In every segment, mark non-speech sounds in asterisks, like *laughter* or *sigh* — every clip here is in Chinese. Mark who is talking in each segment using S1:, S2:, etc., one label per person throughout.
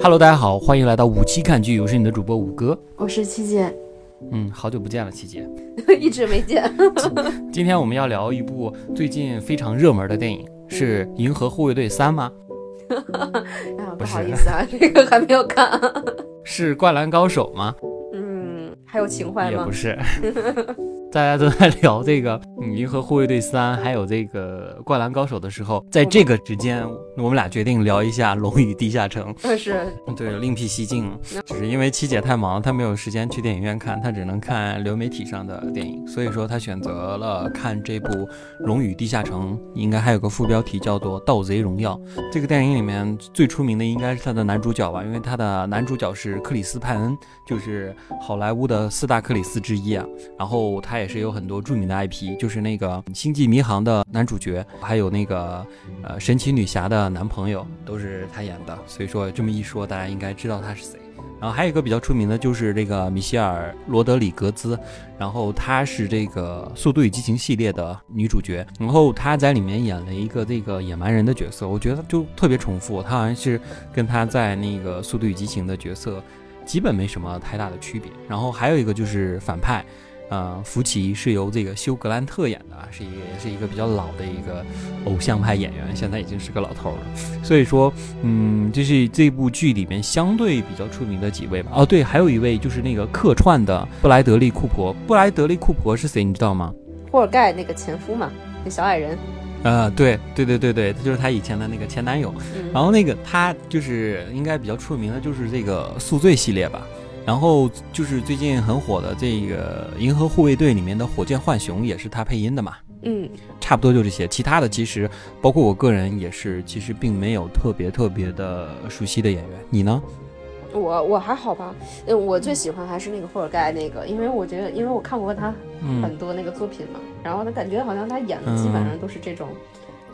S1: Hello，大家好，欢迎来到五期看剧，我是你的主播五哥。
S2: 我是七姐，
S1: 嗯，好久不见了，七姐。*laughs*
S2: 一直没见。*laughs*
S1: 今天我们要聊一部最近非常热门的电影，是《银河护卫队三》吗？*laughs*
S2: 啊，不好意思啊，这个还没有看。
S1: 是《灌篮高手》吗？
S2: 嗯，还有情怀吗
S1: 也不？是。大家都在聊这个嗯《银河护卫队三》，还有这个《灌篮高手》的时候，在这个之间，我们俩决定聊一下《龙与地下城》。*laughs*
S2: 但是
S1: 对，另辟蹊径，只是因为七姐太忙，她没有时间去电影院看，她只能看流媒体上的电影，所以说她选择了看这部《龙与地下城》，应该还有个副标题叫做《盗贼荣耀》。这个电影里面最出名的应该是它的男主角吧，因为它的男主角是克里斯派恩，就是好莱坞的四大克里斯之一啊。然后他也也是有很多著名的 IP，就是那个《星际迷航》的男主角，还有那个呃神奇女侠的男朋友，都是他演的。所以说这么一说，大家应该知道他是谁。然后还有一个比较出名的就是这个米歇尔·罗德里格兹，然后她是这个《速度与激情》系列的女主角，然后她在里面演了一个这个野蛮人的角色，我觉得就特别重复，她好像是跟她在那个《速度与激情》的角色基本没什么太大的区别。然后还有一个就是反派。呃，福奇是由这个休格兰特演的啊，是一个也是一个比较老的一个偶像派演员，现在已经是个老头了。所以说，嗯，这是这部剧里面相对比较出名的几位吧。哦，对，还有一位就是那个客串的布莱德利库珀。布莱德利库珀是谁？你知道吗？
S2: 霍尔盖那个前夫嘛，那小矮人。
S1: 呃，对对对对对，他就是他以前的那个前男友。
S2: 嗯，
S1: 然后那个他就是应该比较出名的，就是这个宿醉系列吧。然后就是最近很火的这个《银河护卫队》里面的火箭浣熊也是他配音的嘛。
S2: 嗯，
S1: 差不多就这些，其他的其实包括我个人也是，其实并没有特别特别的熟悉的演员。你呢？
S2: 我我还好吧。嗯，我最喜欢还是那个霍尔盖那个，因为我觉得，因为我看过他
S1: 嗯
S2: 很，多那个作品嘛，然后他感觉好像他演的基本上都是这种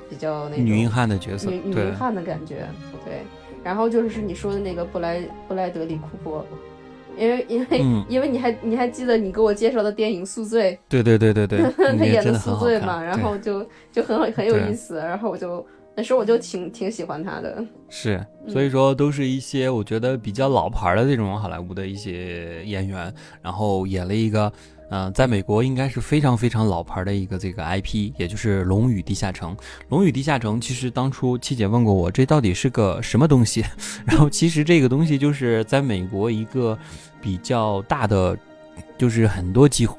S2: 比较那种
S1: 女硬汉的角色
S2: 女，女硬，汉的感觉，对。然后就是你说的那个布莱布莱德里库珀，因为因为、
S1: 嗯。
S2: 因为你还你还记得你给我介绍的电影《宿醉
S1: 对对对对对，》，*laughs*
S2: 他演的宿醉嘛，然后就就很很有意思，然后我就那时候我就挺挺喜欢他的，
S1: 是，
S2: 嗯。
S1: 所以说都是一些我觉得比较老牌的这种好莱坞的一些演员，然后演了一个，呃，在美国应该是非常非常老牌的一个这个 IP，也就是《龙与地下城》。《龙与地下城》其实当初七姐问过我，这到底是个什么东西？*laughs* 然后其实这个东西就是在美国一个比较大的，就是很多几乎。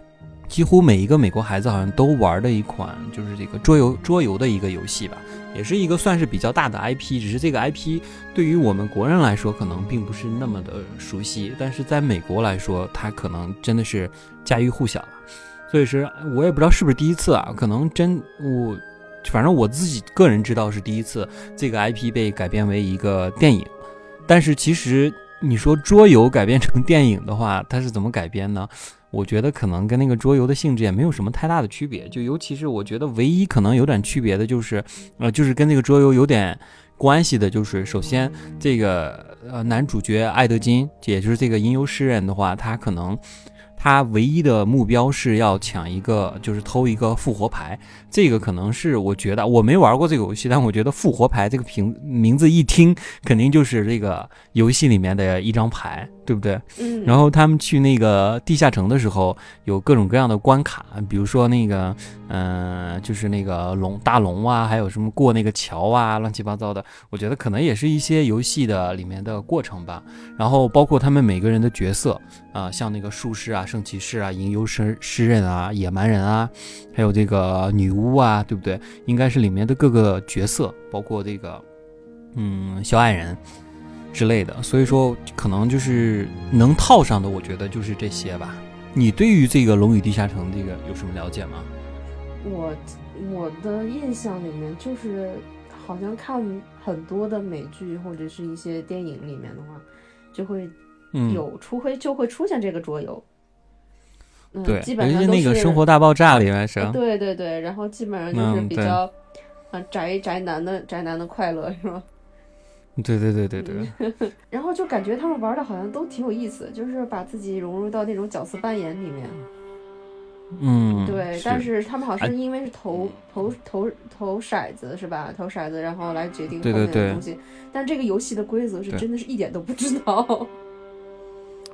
S1: 几乎每一个美国孩子好像都玩的一款，就是这个桌游桌游的一个游戏吧。也是一个算是比较大的 IP，只是这个 IP 对于我们国人来说可能并不是那么的熟悉，但是在美国来说，它可能真的是家喻户晓了。所以说，我也不知道是不是第一次啊，可能真我，反正我自己个人知道是第一次，这个 IP 被改编为一个电影。但是其实你说桌游改编成电影的话，它是怎么改编呢？我觉得可能跟那个桌游的性质也没有什么太大的区别，就尤其是我觉得唯一可能有点区别的就是，呃，就是跟那个桌游有点关系的，就是首先这个呃男主角艾德金，也就是这个吟游诗人的话，他可能他唯一的目标是要抢一个，就是偷一个复活牌，这个可能是我觉得我没玩过这个游戏，但我觉得复活牌这个名名字一听，肯定就是这个游戏里面的一张牌，对不对？
S2: 嗯，
S1: 然后他们去那个地下城的时候，有各种各样的关卡，比如说那个，嗯、就是那个龙大龙啊，还有什么过那个桥啊，乱七八糟的。我觉得可能也是一些游戏的里面的过程吧。然后包括他们每个人的角色啊、像那个术士啊、圣骑士啊、吟游诗诗人啊、野蛮人啊，还有这个女巫啊，对不对？应该是里面的各个角色，包括这个，嗯，小矮人。之类的，所以说可能就是能套上的，我觉得就是这些吧。你对于这个《龙与地下城》这个有什么了解吗？
S2: 我我的印象里面就是好像看很多的美剧或者是一些电影里面的话，就会
S1: 嗯，
S2: 有出会就会出现这个桌游。嗯，
S1: 对，
S2: 基
S1: 尤其那个《生活大爆炸》里面是吧，
S2: 对对对，然后基本上就是比较，嗯宅宅男的宅男的快乐是吧？
S1: 对对对对对，*laughs*
S2: 然后就感觉他们玩的好像都挺有意思，就是把自己融入到那种角色扮演里面。
S1: 嗯，
S2: 对，
S1: 是
S2: 但是他们好像是因为是投、投投投骰子是吧？投骰子然后来决定后面的
S1: 对对对
S2: 东西。但这个游戏的规则是真的是一点都不知道。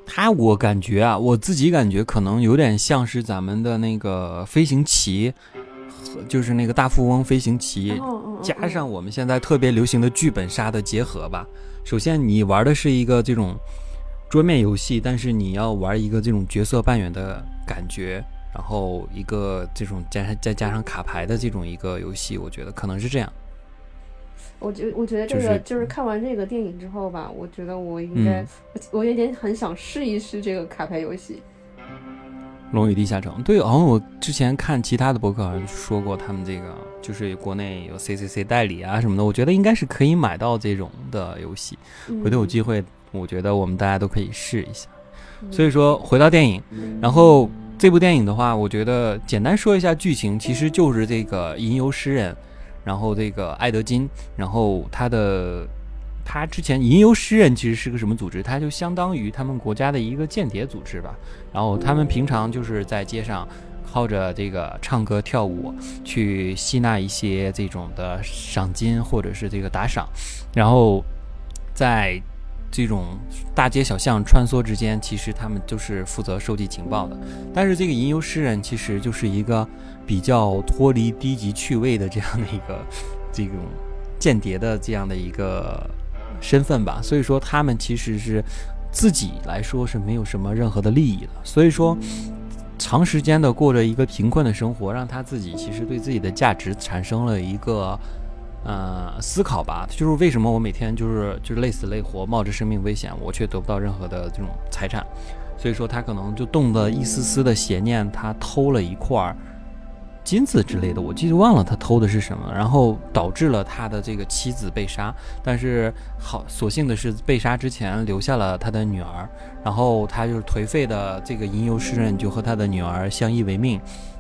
S1: 它我感觉啊，我自己感觉可能有点像是咱们的那个飞行棋，和就是那个大富翁飞行棋，加上我们现在特别流行的剧本杀的结合吧。首先，你玩的是一个这种桌面游戏，但是你要玩一个这种角色扮演的感觉，然后一个这种加上再加上卡牌的这种一个游戏，我觉得可能是这样。
S2: 我觉我觉得这
S1: 就是
S2: 个就是看完这个电影之后吧，我觉得我应该、
S1: 嗯
S2: 我我有点很想试一试这个卡牌游戏。
S1: 《龙与地下城》对，好像我之前看其他的博客好像说过，他们这个就是国内有 CCC 代理啊什么的，我觉得应该是可以买到这种的游戏。回头有机会，我觉得我们大家都可以试一下。
S2: 嗯
S1: 所以说，回到电影，然后这部电影的话，我觉得简单说一下剧情，其实就是这个吟游诗人，然后这个艾德金，然后他的他之前吟游诗人其实是个什么组织？他就相当于他们国家的一个间谍组织吧。然后他们平常就是在街上靠着这个唱歌跳舞去吸纳一些这种的赏金或者是这个打赏，然后在这种大街小巷穿梭之间，其实他们就是负责收集情报的。但是这个吟游诗人其实就是一个比较脱离低级趣味的这样的一个 *laughs* 这种间谍的这样的一个身份吧。所以说他们其实是自己来说是没有什么任何的利益的。所以说。长时间的过着一个贫困的生活，让他自己其实对自己的价值产生了一个呃思考吧，就是为什么我每天就是就是累死累活，冒着生命危险，我却得不到任何的这种财产，所以说他可能就动了一丝丝的邪念，他偷了一块儿金子之类的，我记得忘了他偷的是什么，然后导致了他的这个妻子被杀，但是好所幸的是被杀之前留下了他的女儿，然后他就是颓废的这个吟游诗人就和他的女儿相依为命。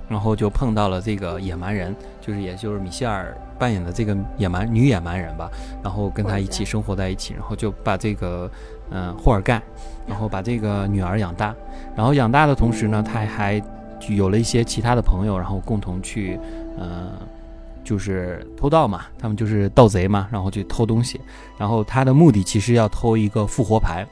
S1: 然后就碰到了这个野蛮人，就是也就是米歇尔扮演的这个野蛮女野蛮人吧，然后跟他一起生活在一起，然后就把这个嗯、霍尔盖，然后把这个女儿养大，然后养大的同时呢，他还就有了一些其他的朋友，然后共同去嗯、就是偷盗嘛，他们就是盗贼嘛，然后去偷东西，然后他的目的其实要偷一个复活牌。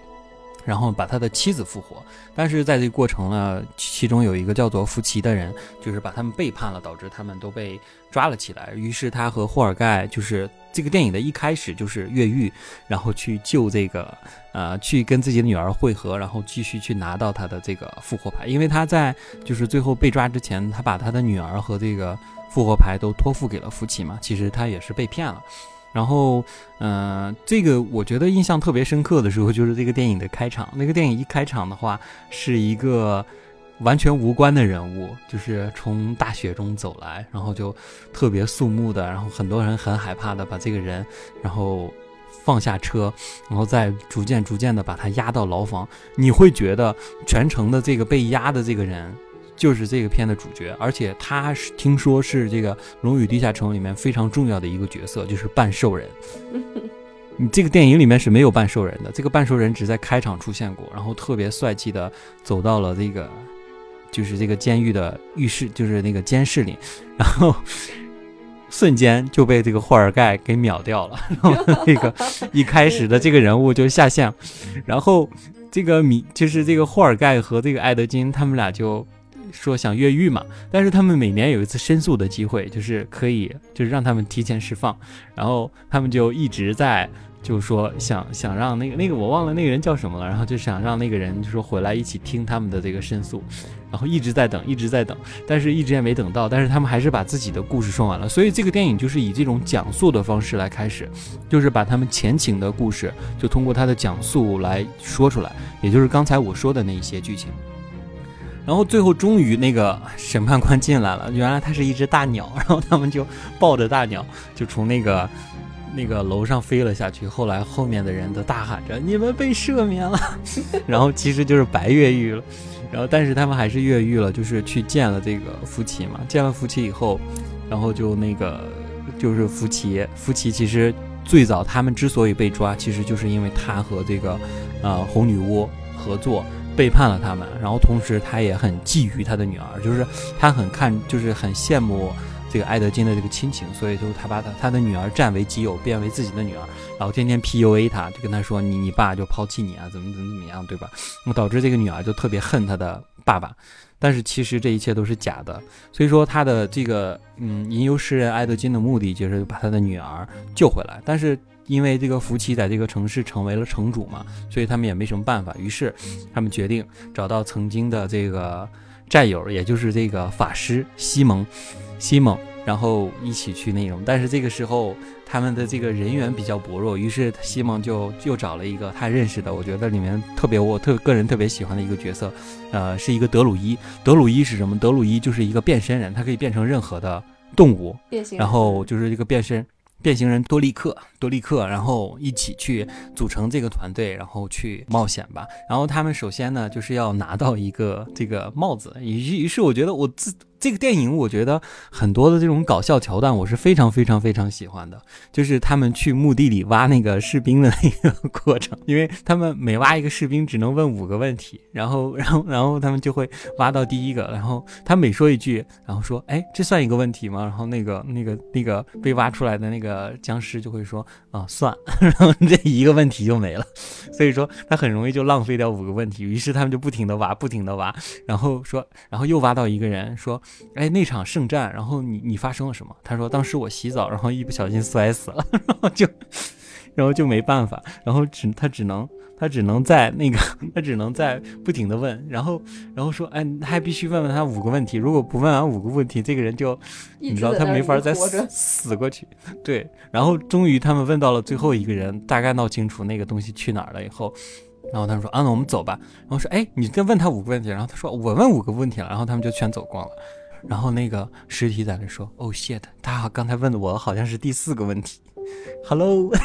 S1: 然后把他的妻子复活，但是在这个过程呢，其中有一个叫做福奇的人，就是把他们背叛了，导致他们都被抓了起来。于是他和霍尔盖，就是这个电影的一开始就是越狱，然后去救这个，呃，去跟自己的女儿会合，然后继续去拿到他的这个复活牌。因为他在就是最后被抓之前，他把他的女儿和这个复活牌都托付给了福奇嘛，其实他也是被骗了。然后，嗯、呃，这个我觉得印象特别深刻的时候，就是这个电影的开场。那个电影一开场的话，是一个完全无关的人物，就是从大雪中走来，然后就特别肃穆的，然后很多人很害怕的把这个人，然后放下车，然后再逐渐逐渐的把他押到牢房。你会觉得全程的这个被押的这个人。就是这个片的主角，而且他是听说是这个《龙与地下城》里面非常重要的一个角色，就是半兽人。*laughs* 你这个电影里面是没有半兽人的，这个半兽人只在开场出现过，然后特别帅气的走到了这个，就是这个监狱的浴室，就是那个监室里，然后瞬间就被这个霍尔盖给秒掉了，*laughs* 然后那个一开始的这个人物就下线，然后这个米就是这个霍尔盖和这个艾德金他们俩就。说想越狱嘛，但是他们每年有一次申诉的机会，就是可以，就是让他们提前释放，然后他们就一直在，就是说想想让那个那个我忘了那个人叫什么了，然后就想让那个人就说回来一起听他们的这个申诉，然后一直在等，一直在等，但是一直也没等到，但是他们还是把自己的故事说完了，所以这个电影就是以这种讲述的方式来开始，就是把他们前情的故事就通过他的讲述来说出来，也就是刚才我说的那一些剧情。然后最后终于那个审判官进来了，原来他是一只大鸟，*laughs* 然后他们就抱着大鸟就从那个那个楼上飞了下去。后来后面的人都大喊着：“你们被赦免了！” *laughs* 然后其实就是白越狱了。然后但是他们还是越狱了，就是去见了这个夫妻嘛。见了夫妻以后，然后就那个就是夫妻，夫妻其实最早他们之所以被抓，其实就是因为他和这个呃红女巫合作。背叛了他们，然后同时他也很觊觎他的女儿，就是他很看，就是很羡慕这个埃德金的这个亲情，所以就他把他他的女儿占为己有，变为自己的女儿，然后天天 PUA 他，就跟他说你你爸就抛弃你啊，怎么怎么怎么样，对吧？那么导致这个女儿就特别恨他的爸爸，但是其实这一切都是假的，所以说他的这个嗯吟游诗人埃德金的目的就是把他的女儿救回来，但是。因为这个福奇在这个城市成为了城主嘛，所以他们也没什么办法。于是，他们决定找到曾经的这个战友，也就是这个法师西蒙，西蒙，然后一起去那种。但是这个时候，他们的这个人员比较薄弱，于是西蒙就又找了一个他认识的，我觉得里面特别我特个人特别喜欢的一个角色，呃，是一个德鲁伊。德鲁伊是什么？德鲁伊就是一个变身人，他可以变成任何的动物，然后就是这个变身。变形人多利克，多利克，然后一起去组成这个团队，然后去冒险吧。然后他们首先呢，就是要拿到一个这个帽子。于于是，我觉得我自。这个电影我觉得很多的这种搞笑桥段我是非常非常非常喜欢的，就是他们去墓地里挖那个士兵的那个过程，因为他们每挖一个士兵只能问五个问题，然后然后然后他们就会挖到第一个，然后他每说一句，然后说哎这算一个问题吗？然后那个那个那个被挖出来的那个僵尸就会说啊算，*laughs* 然后这一个问题就没了，所以说他很容易就浪费掉五个问题，于是他们就不停的挖不停的挖，然后说然后又挖到一个人说。哎，那场圣战，然后你你发生了什么？他说当时我洗澡，然后一不小心摔死了，*laughs* 然后就，然后就没办法，然后只他只能他只能在那个他只能在不停的问，然后然后说哎，还必须问问他五个问题，如果不问完五个问题，这个人就你知道他没法再死死过去。对，然后终于他们问到了最后一个人，大概闹清楚那个东西去哪儿了以后。然后他说啊，那我们走吧。然后说，哎，你再问他五个问题。然后他说，我问五个问题了。然后他们就全走光了。然后那个尸体在那说，哦，shit，他刚才问的我好像是第四个问题。Hello。*laughs*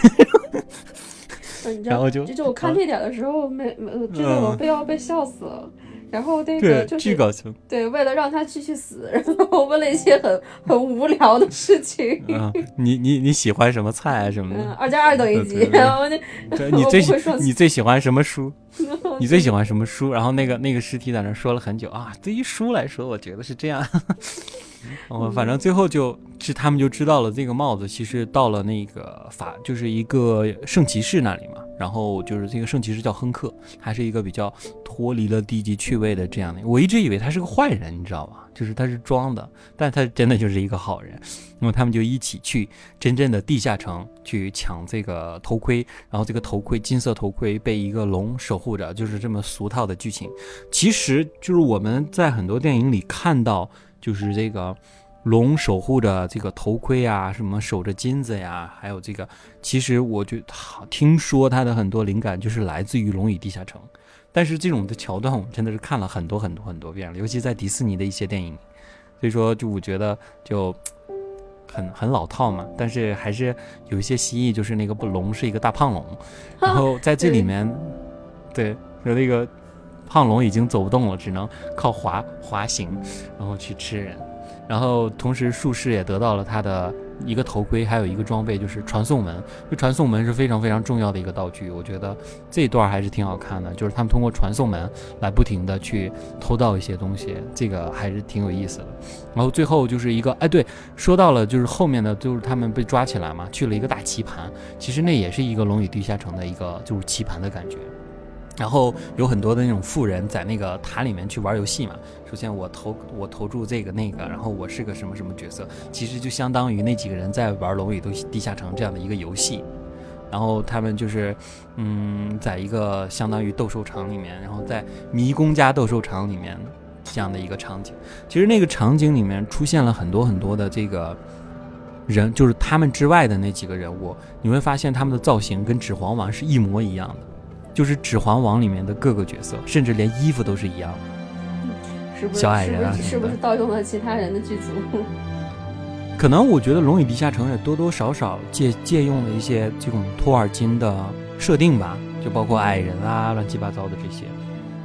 S1: 然后就
S2: 就我看这点的时候，没没，真的我被要被笑死了。然后那个就是
S1: 巨搞笑，
S2: 对，为了让他继续死，然后问了一些很很无聊的事情。
S1: 你你你喜欢什么菜啊什么的？
S2: 二加二等于几？然后那
S1: 你最喜你最喜欢什么书？*laughs* 你最喜欢什么书？然后那个那个尸体在那说了很久啊。对于书来说，我觉得是这样。哦，反正最后就是他们就知道了这个帽子其实到了那个法，就是一个圣骑士那里嘛。然后就是这个圣骑士叫亨克，还是一个比较脱离了低级趣味的这样的。我一直以为他是个坏人，你知道吧？就是他是装的，但他真的就是一个好人。那么他们就一起去真正的地下城去抢这个头盔，然后这个头盔金色头盔被一个龙守护着，就是这么俗套的剧情。其实就是我们在很多电影里看到，就是这个。龙守护着这个头盔啊，什么守着金子呀，还有这个，其实我觉好听说他的很多灵感就是来自于《龙与地下城》，但是这种的桥段我们真的是看了很多很多很多遍了，尤其在迪士尼的一些电影，所以说就我觉得就很很老套嘛，但是还是有一些蜥蜴，就是那个龙是一个大胖龙，*laughs* 然后在这里面，对，有 *laughs* 那个胖龙已经走不动了，只能靠滑滑行，然后去吃人。然后同时，术士也得到了他的一个头盔，还有一个装备，就是传送门。就传送门是非常非常重要的一个道具，我觉得这一段还是挺好看的。就是他们通过传送门来不停的去偷盗一些东西，这个还是挺有意思的。然后最后就是一个，哎，对，说到了就是后面的，就是他们被抓起来嘛，去了一个大棋盘，其实那也是一个龙与地下城的一个就是棋盘的感觉。然后有很多的那种富人在那个塔里面去玩游戏嘛。首先我投我投注这个那个，然后我是个什么什么角色，其实就相当于那几个人在玩《龙与地地下城》这样的一个游戏。然后他们就是，嗯，在一个相当于斗兽场里面，然后在迷宫加斗兽场里面这样的一个场景。其实那个场景里面出现了很多很多的这个人，就是他们之外的那几个人物，你会发现他们的造型跟《指环王》是一模一样的。就是《指环王》里面的各个角色，甚至连衣服都是一样
S2: 的。
S1: 小矮人
S2: 啊，是不是盗用了其他人的剧组？
S1: 可能我觉得《龙与地下城》也多多少少借借用了一些这种托尔金的设定吧，就包括矮人啊、乱七八糟的这些。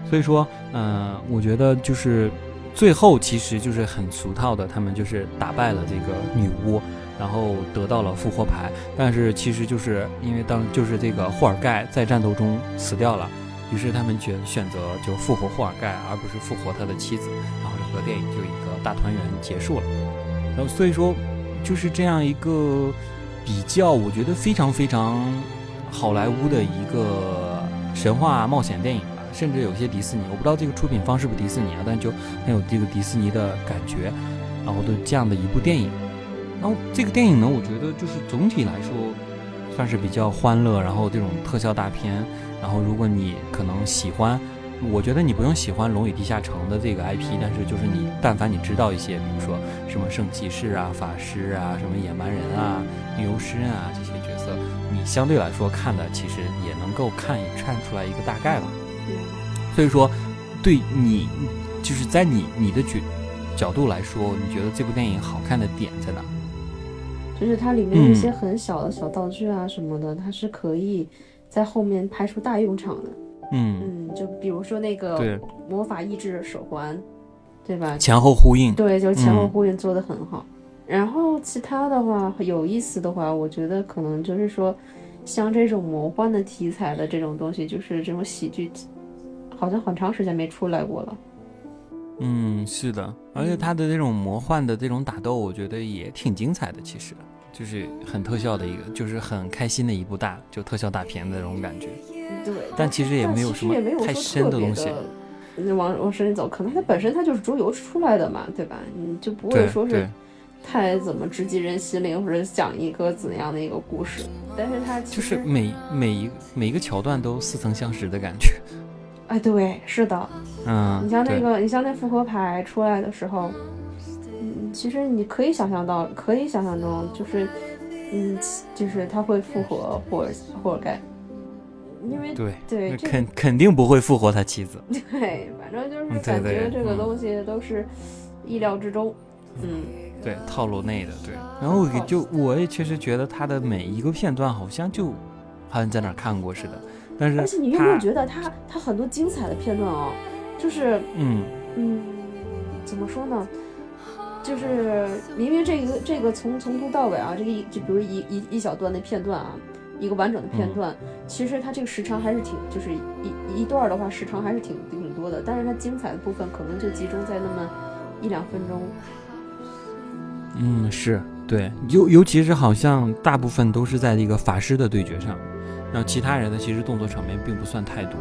S1: 所以说，嗯，我觉得就是最后其实就是很俗套的，他们就是打败了这个女巫。然后得到了复活牌，但是其实就是因为当就是这个霍尔盖在战斗中死掉了，于是他们选选择就复活霍尔盖，而不是复活他的妻子，然后整个电影就一个大团圆结束了。然后所以说，就是这样一个比较，我觉得非常非常好莱坞的一个神话冒险电影吧，甚至有些迪士尼，我不知道这个出品方是不是迪士尼啊，但就很有这个迪士尼的感觉，然后的这样的一部电影。然后这个电影呢，我觉得就是总体来说算是比较欢乐，然后这种特效大片。然后如果你可能喜欢，我觉得你不用喜欢《龙与地下城》的这个 IP，但是就是你但凡你知道一些，比如说什么圣骑士啊、法师啊、什么野蛮人啊、牛师啊这些角色，你相对来说看的其实也能够看看出来一个大概吧。所以说，对你就是在你你的角角度来说，你觉得这部电影好看的点在哪？
S2: 就是它里面有一些很小的小道具啊什么的，它是可以在后面拍出大用场的。
S1: 嗯
S2: 嗯，就比如说那个魔法意志手环，对吧？
S1: 前后呼应。
S2: 对，就是前后
S1: 嗯
S2: 呼应做的很好。然后其他的话有意思的话，我觉得可能就是说，像这种魔幻的题材的这种东西，就是这种喜剧，好像很长时间没出来过了。
S1: 嗯，是的，而且它的这种魔幻的这种打斗，我觉得也挺精彩的。其实就是很特效的一个，就是很开心的一部大就特效大片的那种感觉。
S2: 对，
S1: 但其实也没有什么太深的东西
S2: 的往往深里走，可能它本身它就是桌游出来的嘛，对吧？你就不会说是
S1: 对，
S2: 太怎么直击人心灵，或者讲一个怎样的一个故事。但是它其实
S1: 就是每每一每一个桥段都似曾相识的感觉。
S2: 哎，对，是的，
S1: 嗯，
S2: 你像那个，你像那复活牌出来的时候，嗯，其实你可以想象到，可以想象中，就是，嗯，就是他会复活霍尔霍尔盖，因为
S1: 对那
S2: 对
S1: 肯肯定不会复活他妻子。*laughs*
S2: 对，反正就是感觉这个
S1: 嗯
S2: 东西都是意料之中，嗯，
S1: 对，套路内的，对。然后就我也确实觉得他的每一个片段好像就好像在哪儿看过似的，但是
S2: 而且你有没有觉得他他很多精彩的片段哦，就是
S1: 嗯
S2: 嗯，怎么说呢？就是明明这个这个从从头到尾啊，这个一就比如一一一小段的片段啊，一个完整的片段，其实它这个时长还是挺，就是一一段的话时长还是挺挺多的，但是它精彩的部分可能就集中在那么一两分钟。
S1: 嗯是对，尤尤其是好像大部分都是在这个法师的对决上，然后其他人呢其实动作场面并不算太多。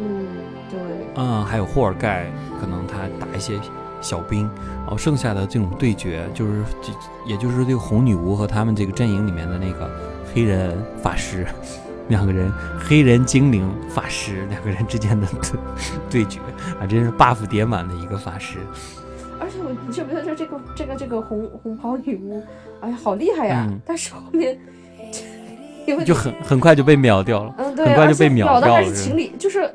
S2: 嗯，对，
S1: 嗯，还有霍尔盖，可能他打一些小兵，然后剩下的这种对决，就是这也就是这个红女巫和他们这个阵营里面的那个黑人法师，两个人黑人精灵法师两个人之间的对对决啊，真是 buff 叠满的一个法师。
S2: 而且我你觉不觉得这个这个这个红红袍女巫，哎呀，好厉害呀！
S1: 嗯
S2: 但是后面 *laughs* 因为
S1: 就很很快就被秒掉了。
S2: 嗯，对，
S1: 很快就被
S2: 秒的还
S1: 秒掉了是
S2: 是情理，就是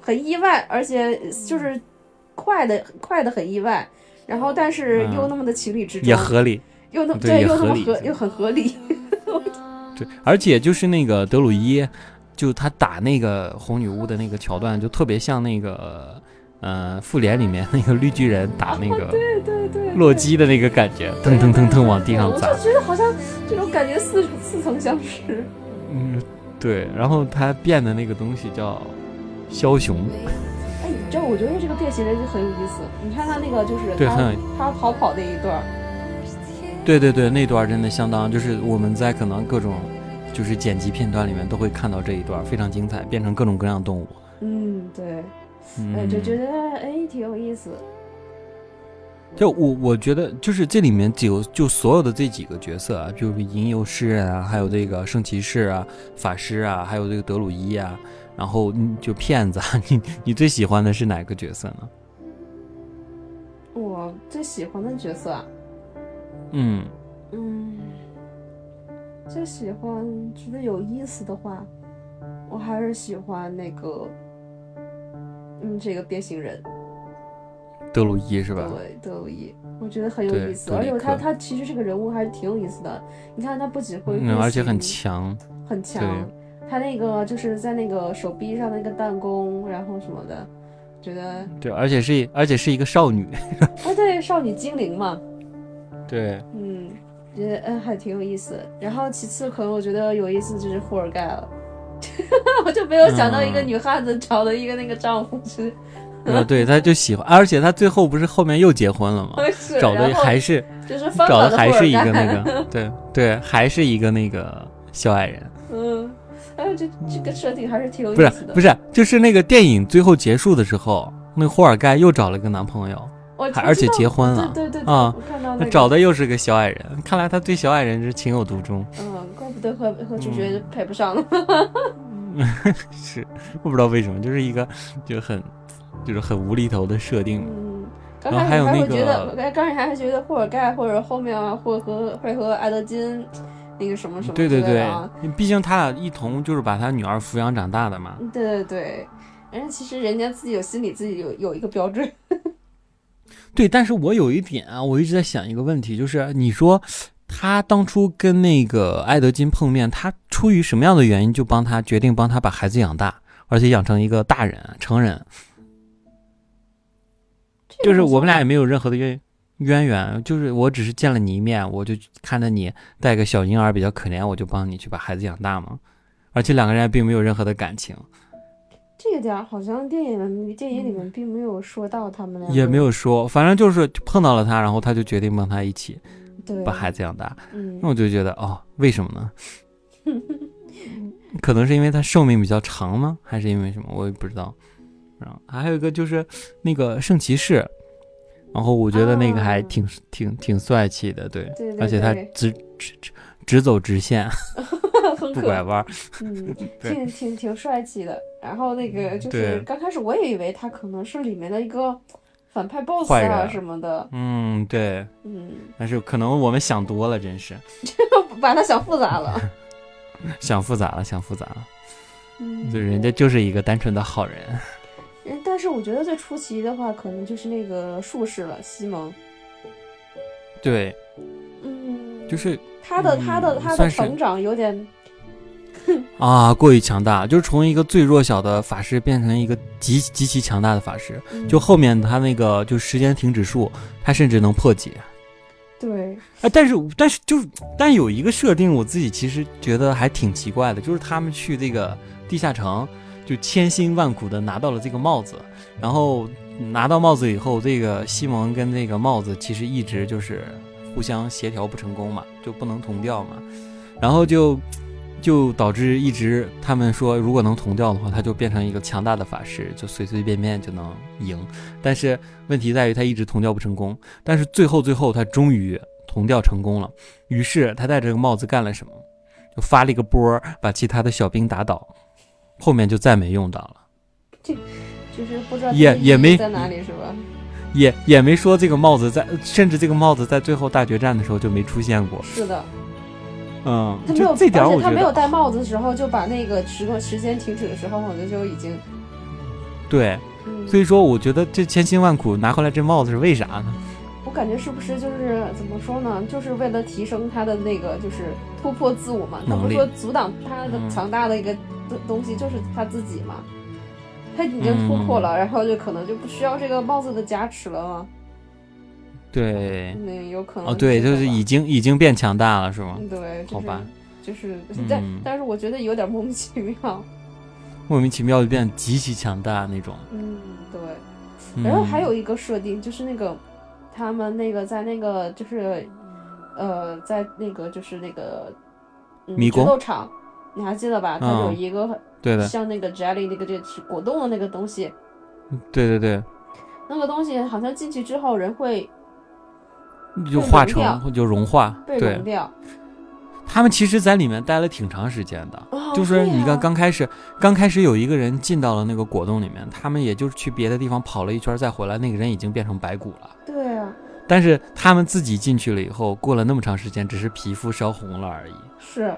S2: 很意外，而且就是快的快的很意外，然后但是又
S1: 嗯
S2: 那么的情理之中，
S1: 也合理，
S2: 又那么
S1: 对也
S2: 又那么
S1: 合
S2: 又很合理，*laughs*
S1: 对，而且就是那个德鲁伊，就他打那个红女巫的那个桥段，就特别像那个呃复联里面那个绿巨人打那个
S2: 对对对，
S1: 洛基的那个感觉，腾腾腾腾往地上砸
S2: 我就。觉得好像感觉似似曾相识。
S1: 嗯，对。然后他变的那个东西叫枭雄，
S2: 哎，你知道，我觉得这个变形人就很有意思。你看他那个就是他
S1: 对
S2: 他逃跑那一段，
S1: 对对对，那段真的相当，就是我们在可能各种就是剪辑片段里面都会看到这一段，非常精彩，变成各种各样的动物。
S2: 嗯，对，
S1: 嗯，
S2: 哎，就觉得哎挺有意思。
S1: 就我我觉得，就是这里面只有就所有的这几个角色啊，就是吟游诗人啊，还有这个圣骑士啊、法师啊，还有这个德鲁伊啊，然后嗯就骗子啊，你你最喜欢的是哪个角色呢？
S2: 我最喜欢的角色啊，
S1: 嗯
S2: 嗯，最喜欢觉得有意思的话，我还是喜欢那个，嗯，这个变形人，
S1: 德鲁伊是吧？
S2: 对，德鲁伊，我觉得很有意思，而且他他其实这个人物还是挺有意思的。你看他不仅会
S1: 嗯，而且很强。
S2: 很强，他那个就是在那个手臂上的那个弹弓，然后什么的，觉得
S1: 对，而且是而且是一个少女。
S2: 啊，*laughs* 对，少女精灵嘛，
S1: 对，
S2: 嗯，觉得嗯还挺有意思。然后其次可能我觉得有意思就是霍尔盖了，*laughs* 我就没有想到一个
S1: 嗯
S2: 女汉子找的一个那个丈夫是 *laughs*
S1: 呃，对，他就喜欢，而且他最后不是后面又结婚了吗？*laughs* 找的还是
S2: 就是翻
S1: 找的还是一个那个，*laughs* 对对，还是一个那个小矮人，
S2: 嗯，哎，这这个设定还是挺有
S1: 不是
S2: 意思的。
S1: 不是，就是那个电影最后结束的时候，那个霍尔盖又找了个男朋友，
S2: 我
S1: 还而且结婚了，
S2: 对对
S1: 啊
S2: 我看到那
S1: 找的又是个小矮人，看来他对小矮人是情有独钟。
S2: 嗯，怪不得和和主
S1: 嗯
S2: 角配不上了。
S1: 是，我不知道为什么，就是一个就很就是很无厘头的设定。
S2: 嗯，刚开始
S1: 还有那
S2: 还会觉得，
S1: 个
S2: 哎，刚开始还会觉得霍尔盖或者后面啊，会和会和艾德金那个什么什么
S1: 对对对毕竟他俩一同就是把他女儿抚养长大的嘛。
S2: 对对对，人家其实人家自己有心里自己有有一个标准。*laughs*
S1: 对，但是我有一点啊，我一直在想一个问题，就是你说他当初跟那个艾德金碰面，他出于什么样的原因就帮他决定帮他把孩子养大，而且养成一个大人成人？就是我们俩也没有任何的渊渊源，就是我只是见了你一面，我就看着你带个小婴儿比较可怜，我就帮你去把孩子养大嘛。而且两个人并没有任何的感情，
S2: 这个点儿好像电影电影里面并没有说到他们俩，
S1: 也没有说，反正就是碰到了他，然后他就决定帮他一起
S2: 对
S1: 把孩子养大。
S2: 嗯
S1: 那我就觉得哦，为什么呢？*laughs* 可能是因为他寿命比较长吗？还是因为什么？我也不知道。然后还有一个就是那个圣骑士，然后我觉得那个还
S2: 啊
S1: 挺、挺挺帅气的，对，
S2: 对对
S1: 而且他直直直直走直线，*laughs* 不拐弯儿。
S2: 嗯，*laughs* 挺挺挺帅气的。然后那个就是刚开始我也以为他可能是里面的一个反派 boss 啊什么的，
S1: 嗯，对，
S2: 嗯，
S1: 但是可能我们想多了，真是 *laughs*
S2: 把他想复杂了。
S1: 想复杂了，想复杂了。
S2: 嗯，
S1: 就人家就是一个单纯的好人。
S2: 嗯，但是我觉得最出奇的话，可能就是那个术士了，西蒙。
S1: 对，
S2: 嗯，
S1: 就是
S2: 他的
S1: 嗯
S2: 他的他的成长有点，*laughs*
S1: 啊，过于强大，就是从一个最弱小的法师变成一个极极其强大的法师。
S2: 嗯
S1: 就后面他那个就时间停止术，他甚至能破解。
S2: 对，
S1: 啊，但是但是就是，但有一个设定，我自己其实觉得还挺奇怪的，就是他们去这个地下城，就千辛万苦的拿到了这个帽子，然后拿到帽子以后，这个西蒙跟这个帽子其实一直就是互相协调不成功嘛，就不能同调嘛，然后就就导致一直他们说，如果能同调的话，他就变成一个强大的法师，就随随便便就能赢。但是问题在于他一直同调不成功，但是最后最后他终于同调成功了。于是他戴着个帽子干了什么？就发了一个波儿，把其他的小兵打倒，后面就再没用到了，
S2: 就是不知道
S1: 也也没
S2: 在哪里是吧？
S1: 也也没说这个帽子在，甚至这个帽子在最后大决战的时候就没出现过。
S2: 是的，
S1: 嗯，
S2: 他没有，
S1: 就这点
S2: 而且他没有戴帽子的时候，就把那个时光时间停止的时候，我觉得就已经，
S1: 对，
S2: 嗯，
S1: 所以说我觉得这千辛万苦拿回来这帽子是为啥呢？
S2: 我感觉是不是就是怎么说呢？就是为了提升他的那个，就是突破自我嘛。他不是说阻挡他的
S1: 嗯
S2: 强大的一个东东西，就是他自己嘛。他已经突破
S1: 嗯
S2: 了，然后就可能就不需要这个帽子的加持了嘛。
S1: 对，
S2: 那有可能
S1: 哦对，就是已经已经变强大了是吗？
S2: 嗯对，就是
S1: 好吧，
S2: 就是，但、
S1: 嗯
S2: 但是我觉得有点莫名其妙。
S1: 莫名其妙就变得极其强大那种。
S2: 嗯，对。
S1: 嗯
S2: 然后还有一个设定就是那个，他们那个在那个就是，呃，在那个就是那个，
S1: 迷宫
S2: 斗场，你还记得吧？它有
S1: 嗯
S2: 一个
S1: 对的，
S2: 像那个 jelly 那个这个果冻的那个东西，
S1: 对对对，
S2: 那个东西好像进去之后人会
S1: 就化成就融化。
S2: 被
S1: 对
S2: 融，掉。
S1: 他们其实在里面待了挺长时间的。
S2: 哦
S1: 就是你看，刚开始，刚开始有一个人进到了那个果冻里面，他们也就是去别的地方跑了一圈再回来，那个人已经变成白骨了。
S2: 对啊，
S1: 但是他们自己进去了以后，过了那么长时间，只是皮肤烧红了而已。
S2: 是，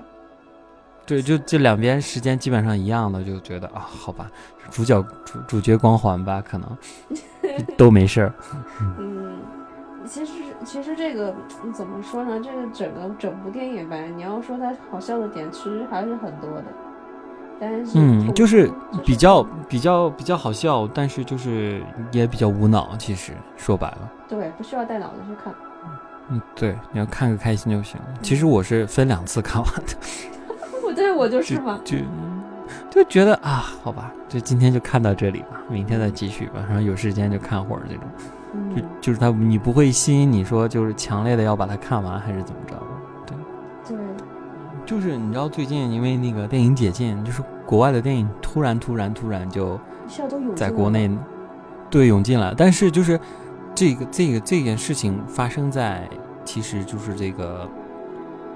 S1: 对，就这两边时间基本上一样的，就觉得啊，好吧，主角主主角光环吧，可能 *laughs* 都没事儿。
S2: 嗯，其实其实这个嗯怎么说呢？这个整个整部电影吧，你要说它好笑的点，其实还是很多的。但是
S1: 嗯，就是比较比较比较好笑，但是就是也比较无脑。其实说白了，
S2: 对，不需要带脑子去看。
S1: 嗯，对，你要看个开心就行。其实我是分两次看完的，
S2: 我对我就是嘛，
S1: 就就觉得啊，好吧，就今天就看到这里吧，明天再继续吧，然后有时间就看会儿这种。就就是他，你不会吸引你说就是强烈的要把它看完，还是怎么着？
S2: 对，对，
S1: 就是你知道最近因为那个电影解禁，就是国外的电影突然突然突然就在国内对涌进来，但是就是这个这个这件事情发生在其实就是这个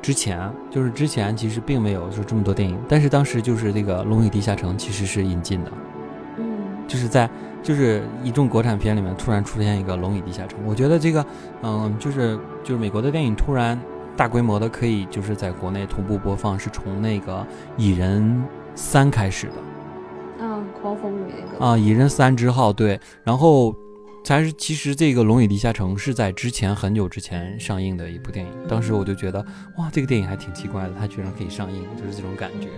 S1: 之前，就是之前其实并没有说这么多电影，但是当时就是这个《龙与地下城》其实是引进的，
S2: 嗯，
S1: 就是在。就是一众国产片里面突然出现一个《龙与地下城》，我觉得这个，嗯，就是就是美国的电影突然大规模的可以就是在国内同步播放，是从那个《蚁人三》开始的。
S2: 嗯，狂风雨那个。
S1: 啊，《蚁人三之后》对，然后才是其实这个《龙与地下城》是在之前很久之前上映的一部电影，当时我就觉得哇，这个电影还挺奇怪的，它居然可以上映，就是这种感觉。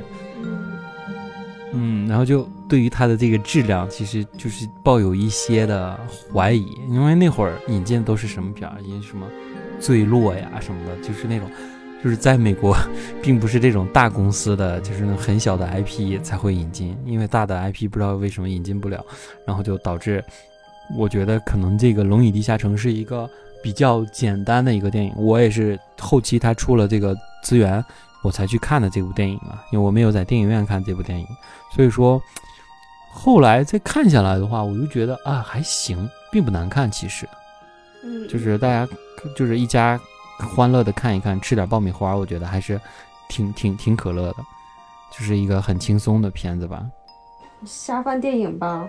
S1: 嗯，然后就对于它的这个质量，其实就是抱有一些的怀疑，因为那会儿引进的都是什么片儿，因为什么坠落呀什么的，就是那种，就是在美国，*laughs* 并不是这种大公司的，就是那很小的 IP 才会引进，因为大的 IP 不知道为什么引进不了，然后就导致，我觉得可能这个《龙与地下城》是一个比较简单的一个电影，我也是后期他出了这个资源。我才去看的这部电影啊，因为我没有在电影院看这部电影，所以说后来再看下来的话，我就觉得啊还行，并不难看。其实，
S2: 嗯，
S1: 就是大家就是一家欢乐的看一看，吃点爆米花，我觉得还是挺挺挺可乐的，就是一个很轻松的片子吧。
S2: 下饭电影吧。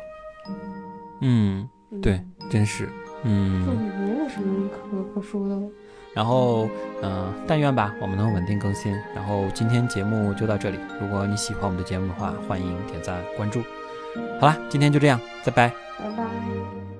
S1: 嗯，对，真是，嗯，
S2: 没有什么可可说的了。
S1: 然后，嗯，但愿吧，我们能稳定更新。然后今天节目就到这里。如果你喜欢我们的节目的话，欢迎点赞关注。好啦，今天就这样，拜拜。
S2: 拜拜。